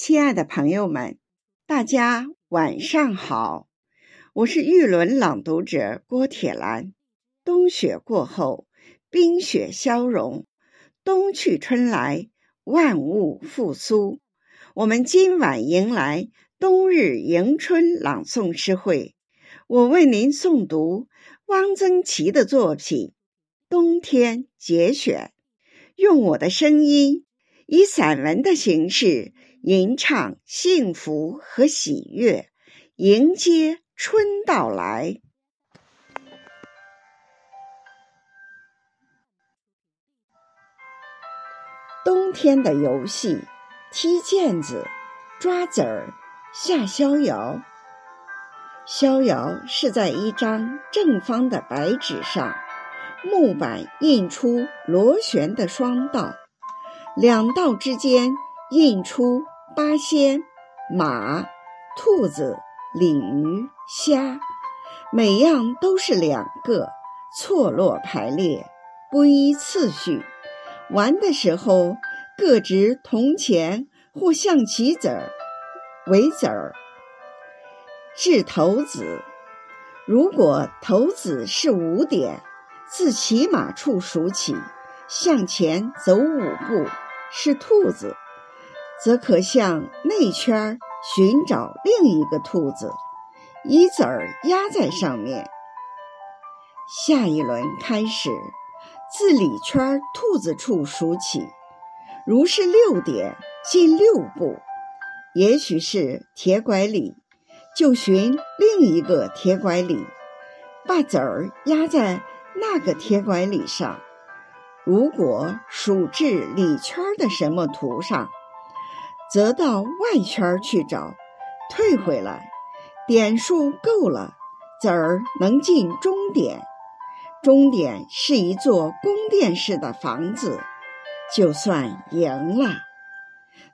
亲爱的朋友们，大家晚上好！我是玉轮朗读者郭铁兰。冬雪过后，冰雪消融，冬去春来，万物复苏。我们今晚迎来冬日迎春朗诵诗会，我为您诵读汪曾祺的作品《冬天节选》，用我的声音，以散文的形式。吟唱幸福和喜悦，迎接春到来。冬天的游戏：踢毽子、抓子儿、下逍遥。逍遥是在一张正方的白纸上，木板印出螺旋的双道，两道之间。印出八仙、马、兔子、鲤鱼、虾，每样都是两个，错落排列，不依次序。玩的时候，各执铜钱或象棋子儿为子儿，掷骰子。如果骰子是五点，自骑马处数起，向前走五步，是兔子。则可向内圈寻找另一个兔子，一子儿压在上面。下一轮开始，自里圈兔子处数起，如是六点，进六步，也许是铁拐李，就寻另一个铁拐李，把子儿压在那个铁拐李上。如果数至里圈的什么图上。则到外圈去找，退回来，点数够了，子儿能进终点。终点是一座宫殿式的房子，就算赢了。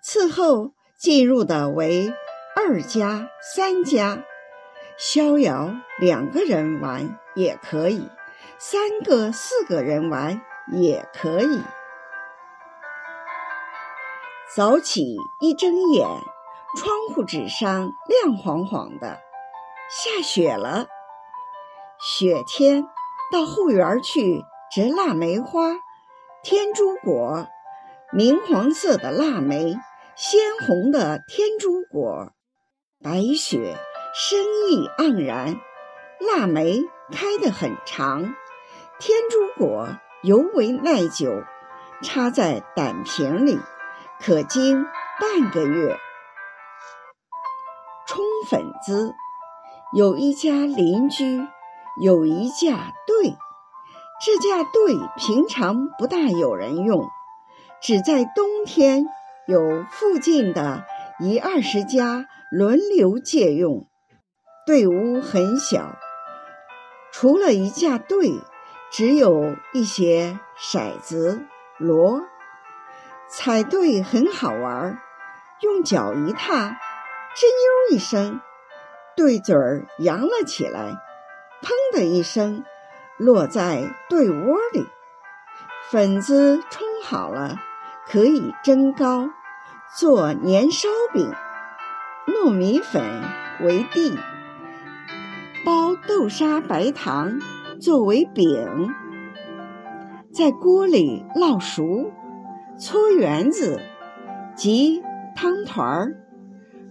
次后进入的为二家、三家。逍遥两个人玩也可以，三个、四个人玩也可以。早起一睁眼，窗户纸上亮晃晃的，下雪了。雪天到后园去摘腊梅花、天竺果，明黄色的腊梅，鲜红的天竺果，白雪生意盎然，腊梅开得很长，天竺果尤为耐久，插在胆瓶里。可经半个月。冲粉子，有一家邻居有一架队，这架队平常不大有人用，只在冬天有附近的一二十家轮流借用。队伍很小，除了一架队，只有一些骰子、锣。踩对很好玩儿，用脚一踏，吱扭一声，对嘴儿扬了起来，砰的一声，落在对窝里。粉子冲好了，可以蒸糕，做年烧饼。糯米粉为地，包豆沙白糖作为饼，在锅里烙熟。搓圆子，及汤团儿，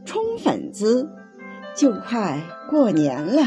冲粉子，就快过年了。